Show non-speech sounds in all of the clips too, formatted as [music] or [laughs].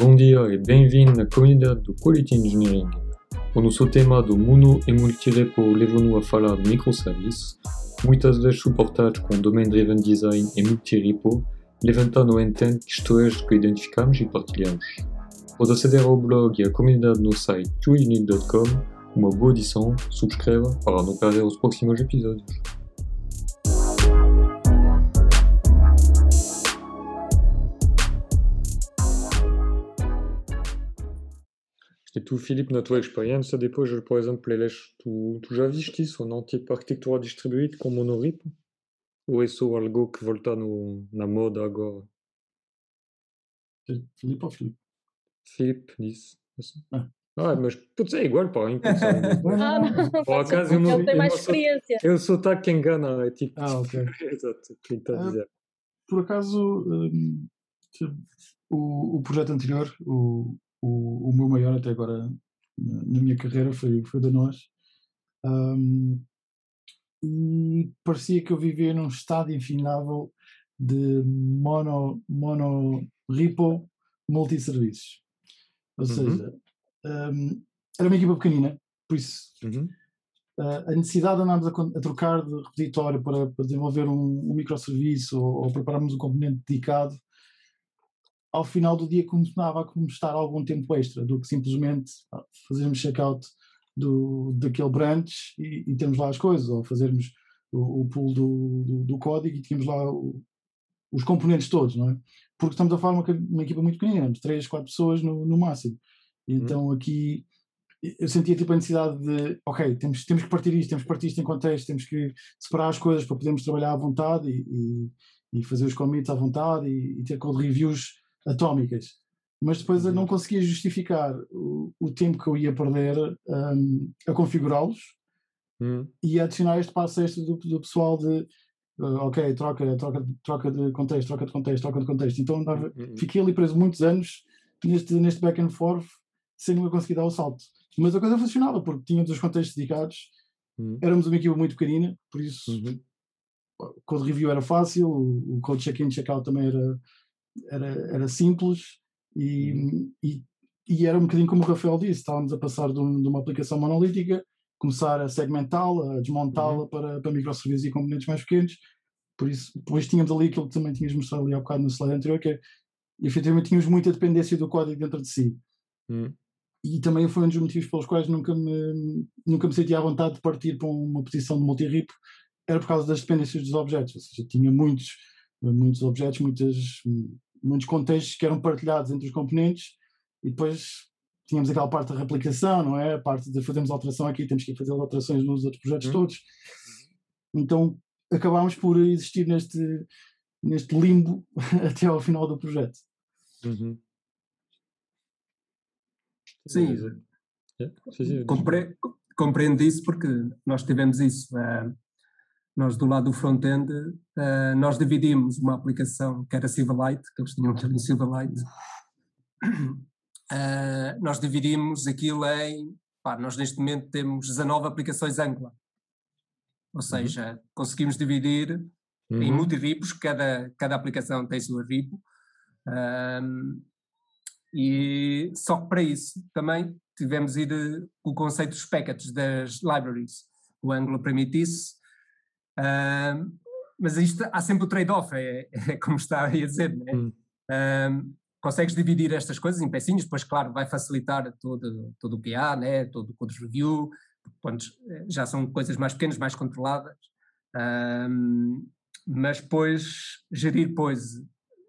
Bom dia e bem-vindo na comunidade do Quality Engineering. O nosso tema do Mono e Multirepo levou-nos a falar de microservices, muitas vezes suportados com Domain-Driven Design e Multirepo, levantando o entende que isto é que identificamos e partilhamos. Pode aceder ao blog e à comunidade no site twounit.com. Uma boa edição, subscreva para não perder os próximos episódios. Et tu, Philippe, na tua experiência, depois, por exemplo, eles, tu, tu já viste isso na tipo arquitetura distribuída com monorip? Ou é só algo que volta no, na moda agora? Filipe ou Filipe? Filipe disse. Ah. [laughs] Ah, mas pode ser igual, pá, impulsão. Ah, não, [laughs] Por pode ser acaso, porque eu não- tem eu mais sou- experiência. É o sotaque que engana, é tipo. Ah, ok. Exato, o que está a Ah, dizer. Por acaso, hum, o, o projeto anterior, o, o, o meu maior até agora na, na minha carreira, foi, foi da nós. Hum, e parecia que eu vivia num estado infinável de mono, mono repo multisserviços. Ou Uhum. seja, hum, era uma equipa pequenina, por isso Uhum. uh, a necessidade de andarmos a, a trocar de repositório para, para desenvolver um, um microserviço ou, ou prepararmos um componente dedicado, ao final do dia começava a custar algum tempo extra do que simplesmente fazermos checkout do, daquele branch e, e termos lá as coisas, ou fazermos o, o pull do, do, do código e tínhamos lá o- os componentes todos, não é? Porque estamos a falar uma, uma equipa muito éramos três, quatro pessoas no, no máximo. Uhum. Então aqui eu sentia tipo a necessidade de, ok, temos, temos que partir isto, temos que partir isto em contexto, temos que separar as coisas para podermos trabalhar à vontade e, e, e fazer os commits à vontade e, e ter code reviews atómicas. Mas depois eu Uhum. não conseguia justificar o, o tempo que eu ia perder hum, a configurá-los Uhum. e a adicionar este passo extra do, do pessoal de uh, ok, troca, troca, troca de contexto, troca de contexto, troca de contexto. Então andava, Uhum. fiquei ali preso muitos anos neste, neste back and forth sem nunca conseguir dar o salto. Mas a coisa funcionava porque tínhamos os contextos dedicados, Uhum. éramos uma equipa muito pequenina, por isso Uhum. o code review era fácil, o, o code check-in, check-out também era, era, era simples e, e, e era um bocadinho como o Rafael disse, estávamos a passar de, um- de uma aplicação monolítica, começar a segmentá-la, a desmontá-la para, para microserviços e componentes mais pequenos, por isso depois tínhamos ali aquilo que também tinhas mostrado ali há bocado no slide anterior, que é, efetivamente tínhamos muita dependência do código dentro de si. Uhum. e também foi um dos motivos pelos quais nunca me, nunca me senti à vontade de partir para uma posição de multi-rip, era por causa das dependências dos objetos, ou seja, tinha muitos, muitos objetos, muitas, muitos contextos que eram partilhados entre os componentes e depois tínhamos aquela parte da replicação, não é? A parte de fazermos alteração aqui, temos que ir fazer alterações nos outros projetos Uhum. todos. Então acabámos por existir neste, neste limbo [laughs] até ao final do projeto. Uhum. Sim. Sim, Compre compreendo isso porque nós tivemos isso. eh, nós do lado do front-end, eh, nós dividimos uma aplicação que era Silverlight, que eles tinham também Silverlight. Eh, nós dividimos aquilo em, pá, nós neste momento temos 19 aplicações Angular. Ou seja, conseguimos dividir em Uhum. multi-ripos, cada, cada aplicação tem sua repo. Ahm, e só que para isso também tivemos ir com o conceito dos packets das libraries. O Angular permite isso. Mas isto há sempre o trade-off, é, é como está a dizer, né? Hum. Consegues dividir estas coisas em pecinhos, depois, claro, vai facilitar todo, todo o PA, né? todo o code review, quando já são coisas mais pequenas, mais controladas. Mas depois, gerir, depois,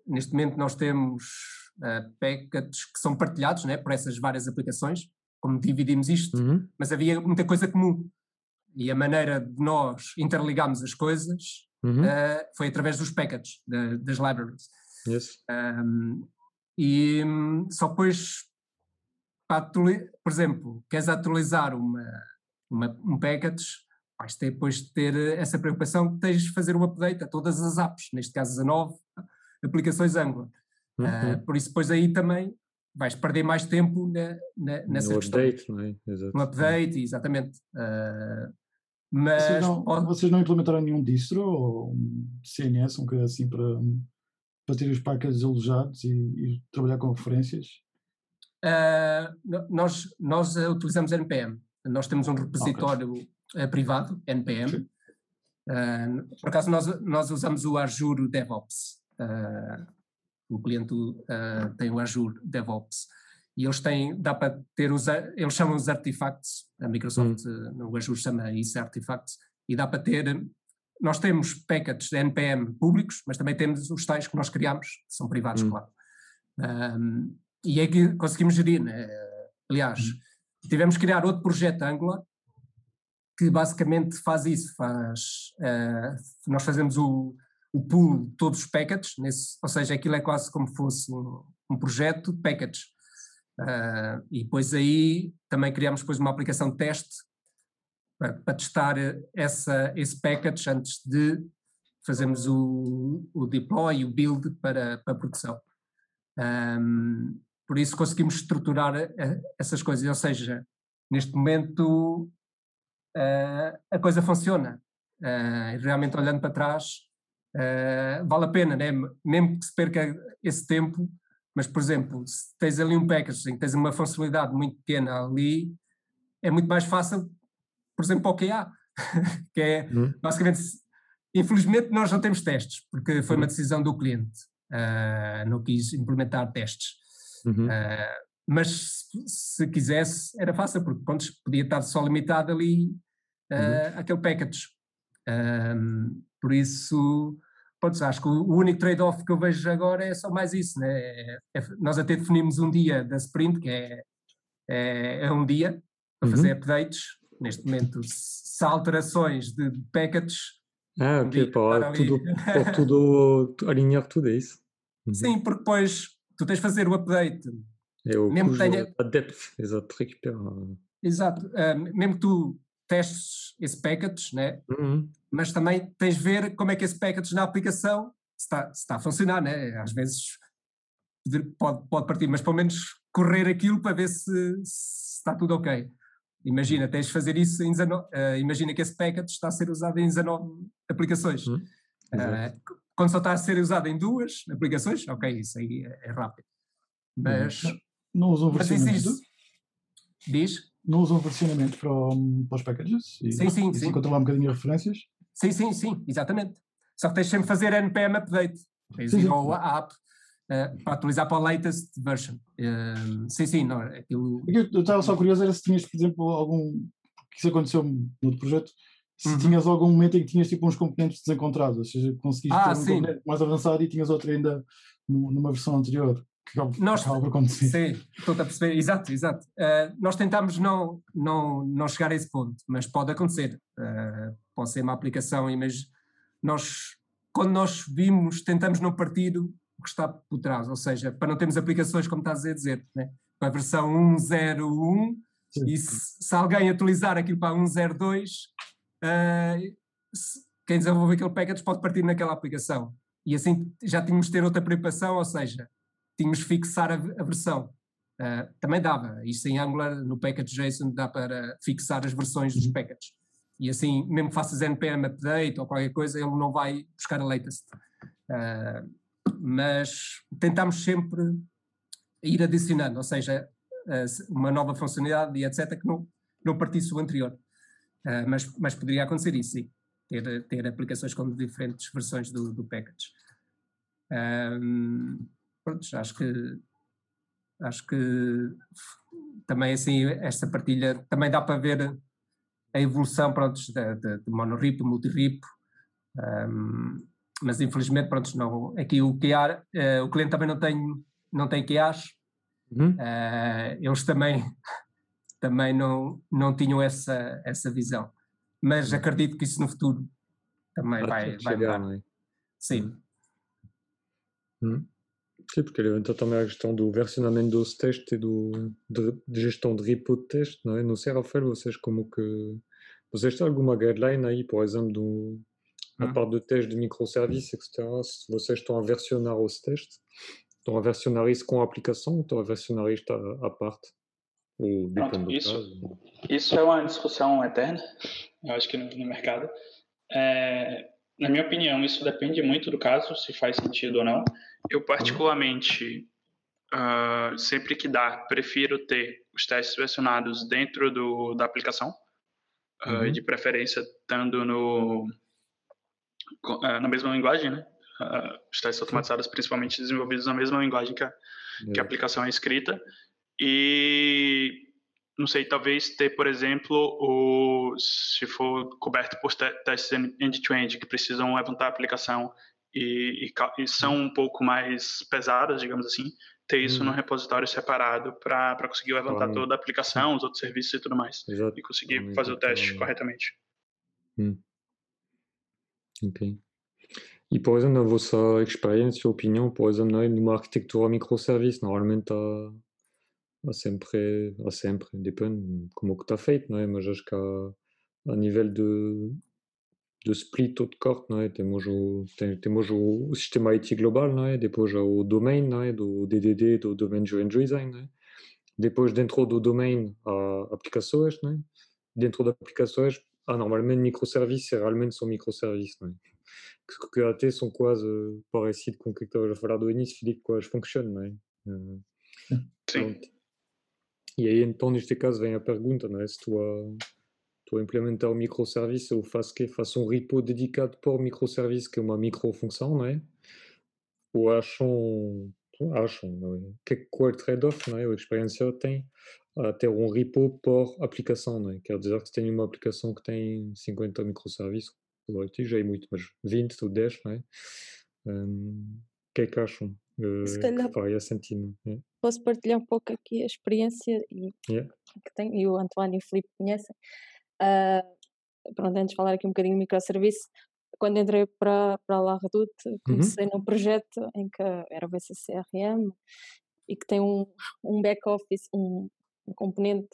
neste momento nós temos ah, packets que são partilhados né? por essas várias aplicações, como dividimos isto, Uhum. mas havia muita coisa comum. E a maneira de nós interligarmos as coisas Uhum. ah, foi através dos packets, da- das libraries. Yes. Um, e só depois, por exemplo, queres atualizar uma, uma, um package, vais ter depois de ter essa preocupação que tens de fazer um update a todas as apps, neste caso 19 aplicações Angular. Uhum. Uh, por isso depois aí também vais perder mais tempo na, na, nessas no questões. update, não é? Exato. No update, exatamente. Uh, mas Vocês não, pode- vocês não implementaram nenhum distro ou um CNS, um coisa assim para, para ter os packages alojados e, e trabalhar com referências? Uh, nós, nós utilizamos NPM. Nós temos um repositório okay. privado, NPM. Uh, por acaso, nós, nós usamos o Azure DevOps. Uh, o cliente tem o Azure DevOps. E eles têm, dá para ter os, eles chamam os artifacts, a Microsoft hum. no Azure chama isso artifacts, e dá para ter, nós temos packets de NPM públicos, mas também temos os tais que nós criamos, que são privados, hum. claro. Um, e é que conseguimos gerir. Né? Aliás, uhum. tivemos que criar outro projeto Angular que basicamente faz isso, faz, uh, nós fazemos o, o pool de todos os packets, nesse, ou seja, aquilo é quase como fosse um, um projeto de packets. Uh, e depois aí também criamos depois uma aplicação de teste para, para testar essa, esse package antes de fazermos o, o deploy, o build para, para produção. Um, por isso conseguimos estruturar essas coisas, ou seja, neste momento uh, a coisa funciona. Uh, realmente olhando para trás, uh, vale a pena, né? mesmo que se perca esse tempo, mas por exemplo, se tens ali um package em que tens uma funcionalidade muito pequena ali, é muito mais fácil, por exemplo, para o QA, [laughs] que é hum. basicamente, infelizmente nós não temos testes, porque foi uma hum. decisão do cliente uh, não quis implementar testes. Uhum. Uh, mas se, se, quisesse, era fácil, porque pronto, podia estar só limitado ali uh, uhum. aquele package. por isso, pronto, acho que o único trade-off que eu vejo agora é só mais isso. Né? É, é, nós até definimos um dia da sprint, que é, é, é um dia para uhum. fazer updates. Neste momento, se há alterações de packages. Ah, ok, para tudo, tudo [laughs] alinhar tudo isso. Uhum. Sim, porque depois tu tens de fazer o update. É o mesmo que tenha... a depth, exato, recupera. Exato, uh, mesmo que tu testes esse package, né? Uhum. Mas também tens de ver como é que esse package na aplicação está, está a funcionar, né? às vezes pode, pode partir, mas pelo menos correr aquilo para ver se, se está tudo ok. Imagina, tens de fazer isso em 19, uh, imagina que esse package está a ser usado em 19 aplicações. Uhum. Uh, quando só está a ser usado em duas aplicações, ok, isso aí é, é rápido. Mas. Não, não usam versionamento? Diz? Não usam versionamento para, para os packages? E, sim, sim. E sim. controlar um bocadinho as referências? Sim, sim, sim, exatamente. Só que tens sempre fazer NPM update. Tens ir ao app uh, para atualizar para a latest version. Uh, sim, sim, não, aquilo. Eu estava só curioso, era se tinhas, por exemplo, algum. que isso aconteceu no outro projeto se uhum. tinhas algum momento em que tinhas tipo uns componentes desencontrados, ou seja, conseguiste ah, ter um sim. componente mais avançado e tinhas outro ainda numa versão anterior. Que nós, acaba por acontecer. Sim, estou a perceber, exato, exato. Uh, nós tentamos não, não, não chegar a esse ponto, mas pode acontecer. Uh, pode ser uma aplicação, mas nós, quando nós vimos, tentamos não partir o que está por trás, ou seja, para não termos aplicações, como estás a dizer, né? para a versão 101, Sim. e se, se, alguém atualizar aquilo para 102, uh, quem desenvolve aquele package pode partir naquela aplicação. E assim já tínhamos de ter outra preocupação, ou seja, tínhamos de fixar a, a versão. Uh, também dava, isto em Angular, no package JSON, dá para fixar as versões dos uhum. packages. E assim, mesmo que faças NPM update ou qualquer coisa, ele não vai buscar a latest. Uh, mas tentamos sempre ir adicionando, ou seja, uh, uma nova funcionalidade e etc., que não, não partisse o anterior. Uh, mas, mas poderia acontecer isso, sim. Ter, ter aplicações com diferentes versões do, do package. Um, pronto, acho que acho que também assim esta partilha também dá para ver a evolução pronto, de, de, de monorip, multirip um, mas infelizmente pronto, não, aqui o QA, uh, eh, o cliente também não tem não tem QAs uhum. uh, eles também [laughs] também não, não tinham essa, essa visão. Mas acredito que isso no futuro também vai, vai chegar, mudar. É? Sim. Hum. Sim, porque então também a questão do versionamento dos testes e do, de, de gestão de repo de teste, não é? Não sei, Rafael, vocês como que... Vocês têm alguma guideline aí, por exemplo, do, a hum. parte de teste de microservices, etc. Se vocês estão a versionar os testes, estão a versionar isso com a aplicação ou estão a versionar isto à, à parte? Pronto, isso, isso é uma discussão eterna, eu acho que no, no mercado. É, na minha opinião, isso depende muito do caso, se faz sentido ou não. Eu, particularmente, uh, sempre que dá, prefiro ter os testes versionados dentro do, da aplicação, uhum. uh, de preferência estando no, uh, na mesma linguagem, né? os testes automatizados principalmente desenvolvidos na mesma linguagem que a, que a aplicação é escrita. E não sei, talvez ter, por exemplo, o, se for coberto por testes end-to-end, -end, que precisam levantar a aplicação e, e, e, são um pouco mais pesadas, digamos assim, ter isso hum. num repositório separado para conseguir levantar claro. toda a aplicação, os outros serviços e tudo mais. Exato. E conseguir fazer o teste corretamente. Hum. Ok. E, por exemplo, na vossa experiência, opinião, por exemplo, numa arquitetura microservice, normalmente há, há sempre, há sempre, depende como que está feito, não é? Mas acho que há, a nível de, de split ou de corte, não é? Temos o, tem, temos o, sistema IT global, não é? Depois o domain, não é? Do DDD, do Domain Driven Design, não é? Depois, dentro do domain, há aplicações, não é? Dentro das aplicações, há normalmente microservices, realmente são não é? Que, que até são quase parecidos com o que estavas a falar do início, Filipe, quase funcionam, não é? Sim. E aí, então, neste caso, vem a pergunta, não é? Se tu pour implémenter o microservice ou faz que faça um repo dedicado o microservice que é uma microfunção, não? Ou acham, acham não é? Que, qual trade-off, não é? A experiência tem a ter um repo por aplicação, não é? Quer dizer que se tem uma aplicação que tem 50 microservices, já é muito, mas 20 ou 10, não é? Um, o que é que acham? Se calhar que. É? Posso partilhar um pouco aqui a experiência e, yeah. que tenho, e o António e o Filipe conhecem. Uh, pronto, antes de falar aqui um bocadinho de microserviço, quando entrei para, para a La Redoute, uhum. comecei uhum. num projeto em que era o VCCRM e que tem um, um back-office, um, um, componente,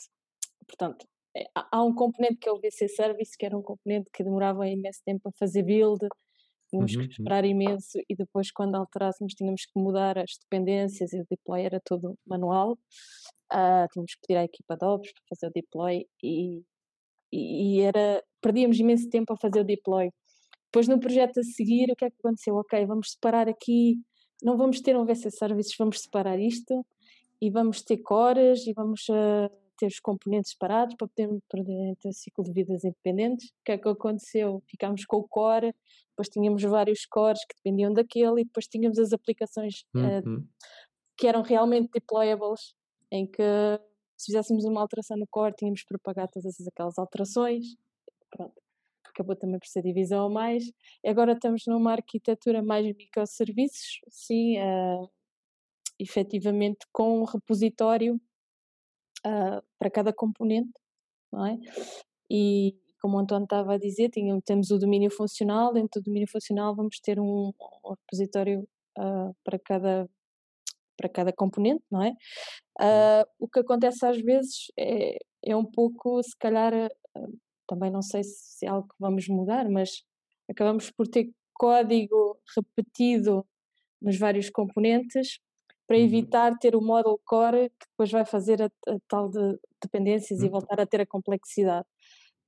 portanto, é, há um componente que é o VC Service, que era um componente que demorava imenso tempo a fazer build, tínhamos uhum. que esperar imenso e depois quando alterássemos tínhamos que mudar as dependências e o deploy era todo manual, uh, tínhamos que pedir à equipa de ops para fazer o deploy e e, era perdíamos imenso tempo a fazer o deploy. Depois no projeto a seguir, o que é que aconteceu? Ok, vamos separar aqui, não vamos ter um VC Services, vamos separar isto e vamos ter cores e vamos uh, ter os componentes separados para podermos ter ciclo de vidas independentes. O que é que aconteceu? Ficámos com o core, depois tínhamos vários cores que dependiam daquele e depois tínhamos as aplicações uh, que eram realmente deployables, em que se fizéssemos uma alteração no core, tínhamos para pagar todas aquelas alterações. Pronto. Acabou também por ser divisão a mais. E agora estamos numa arquitetura mais microserviços, sim, uh, efetivamente com um repositório uh, para cada componente, não é? E como o António estava a dizer, temos o domínio funcional, dentro do domínio funcional vamos ter um, um repositório uh, para cada para cada componente, não é? Uh, o que acontece às vezes é, é um pouco, se calhar, também não sei se é algo que vamos mudar, mas acabamos por ter código repetido nos vários componentes para uhum. evitar ter o model core que depois vai fazer a, a tal de dependências e uhum. voltar a ter a complexidade.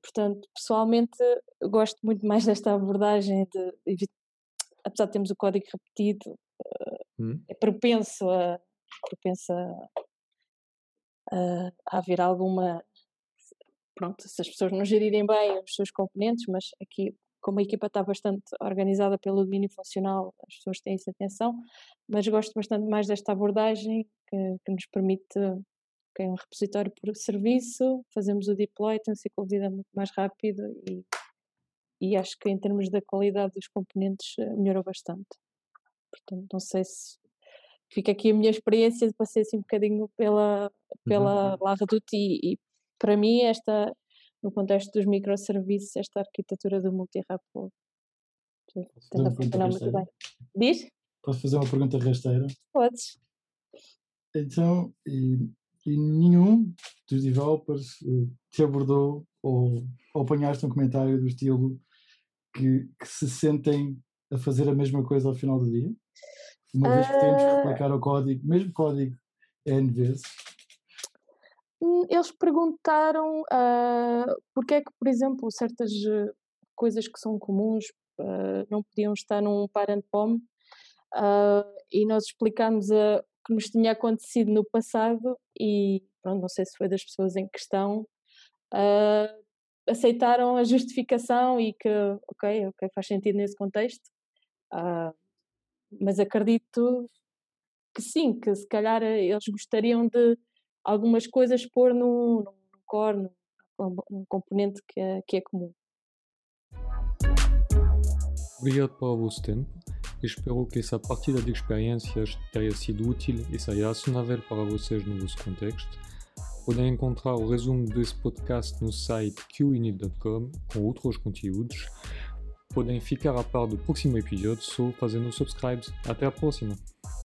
Portanto, pessoalmente, gosto muito mais desta abordagem de, apesar de termos o código repetido, hum. é propenso a, propenso a, a, a haver alguma pronto, se as pessoas não gerirem bem os seus componentes, mas aqui como a equipa está bastante organizada pelo domínio funcional, as pessoas têm essa atenção, mas gosto bastante mais desta abordagem que, que nos permite que é um repositório por serviço, fazemos o deploy, tem um ciclo de vida muito mais rápido e, e acho que em termos da qualidade dos componentes eh, melhorou bastante. Portanto, não sei se fica aqui a minha experiência, passei assim um bocadinho pela, pela uhum. La Redoute e, e, para mim esta, no contexto dos microserviços, esta arquitetura do multi-repo tende a funcionar muito bem. Diz? Posso fazer uma pergunta rasteira? Podes. Então, e, e nenhum dos developers uh, te abordou ou, ou apanhaste um comentário do estilo que, que se sentem a fazer a mesma coisa ao final do dia? Uma vez que temos que ah. replicar o código, mesmo código N vezes? Hum, eles perguntaram uh, porque é que, por exemplo, certas eh, coisas que são comuns uh, não podiam estar num parent POM uh, e nós explicámos a, que nos tinha acontecido no passado e pronto, não sei se foi das pessoas em questão, aceitaram a justificação e que, ok, ok, faz sentido nesse contexto, uh, mas acredito que sim, que se calhar eles gostariam de algumas coisas pôr num, num core, num, num componente que é, que é comum. Obrigado pelo vosso tempo. Espero que essa partida de experiências tenha sido útil e seja acionável para vocês no vosso contexto. Podem encontrar o resumo desse podcast no site qinit.com com outros conteúdos. Podem ficar a par do próximo episódio só fazendo subscribes. Até a próxima!